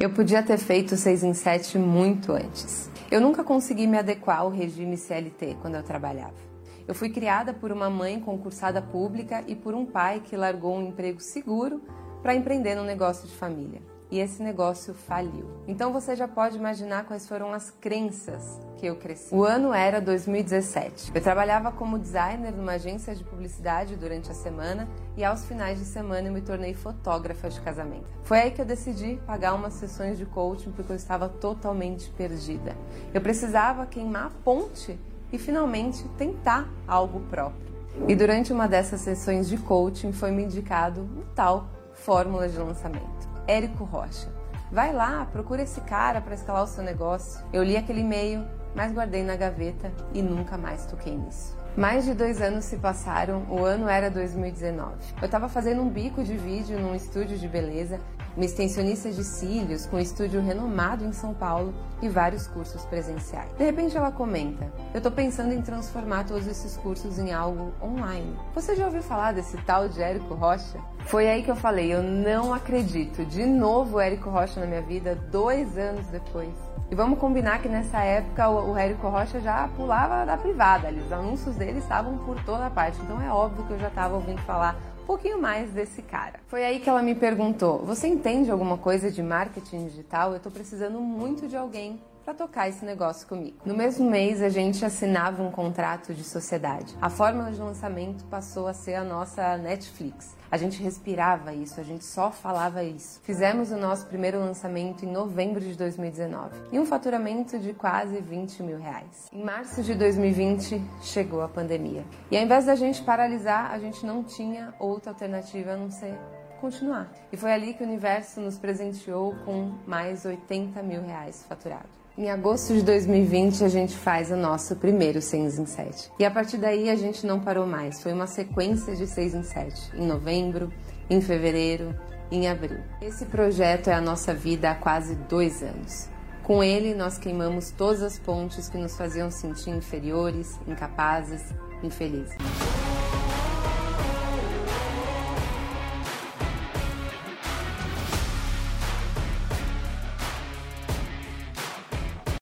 Eu podia ter feito 6 em 7 muito antes. Eu nunca consegui me adequar ao regime CLT quando eu trabalhava. Eu fui criada por uma mãe concursada pública e por um pai que largou um emprego seguro para empreender no negócio de família e esse negócio faliu. Então você já pode imaginar quais foram as crenças que eu cresci. O ano era 2017. Eu trabalhava como designer numa agência de publicidade durante a semana e aos finais de semana eu me tornei fotógrafa de casamento. Foi aí que eu decidi pagar umas sessões de coaching porque eu estava totalmente perdida. Eu precisava queimar a ponte e finalmente tentar algo próprio. E durante uma dessas sessões de coaching foi me indicado um tal fórmula de lançamento. Érico Rocha. Vai lá, procura esse cara para escalar o seu negócio. Eu li aquele e-mail, mas guardei na gaveta e nunca mais toquei nisso. Mais de dois anos se passaram, o ano era 2019. Eu estava fazendo um bico de vídeo num estúdio de beleza uma extensionista de cílios com um estúdio renomado em São Paulo e vários cursos presenciais. De repente ela comenta: Eu estou pensando em transformar todos esses cursos em algo online. Você já ouviu falar desse tal de Érico Rocha? Foi aí que eu falei: Eu não acredito. De novo, Érico Rocha na minha vida, dois anos depois. E vamos combinar que nessa época o, o Érico Rocha já pulava da privada, ali, os anúncios dele estavam por toda parte. Então é óbvio que eu já estava ouvindo falar pouquinho mais desse cara. Foi aí que ela me perguntou: Você entende alguma coisa de marketing digital? Eu estou precisando muito de alguém para tocar esse negócio comigo. No mesmo mês, a gente assinava um contrato de sociedade. A fórmula de lançamento passou a ser a nossa Netflix. A gente respirava isso, a gente só falava isso. Fizemos o nosso primeiro lançamento em novembro de 2019 e um faturamento de quase 20 mil reais. Em março de 2020 chegou a pandemia e ao invés da gente paralisar, a gente não tinha outra alternativa a não ser continuar. E foi ali que o universo nos presenteou com mais 80 mil reais faturado. Em agosto de 2020, a gente faz o nosso primeiro 6 em 7. E a partir daí, a gente não parou mais. Foi uma sequência de 6 em 7. Em novembro, em fevereiro, em abril. Esse projeto é a nossa vida há quase dois anos. Com ele, nós queimamos todas as pontes que nos faziam sentir inferiores, incapazes, infelizes.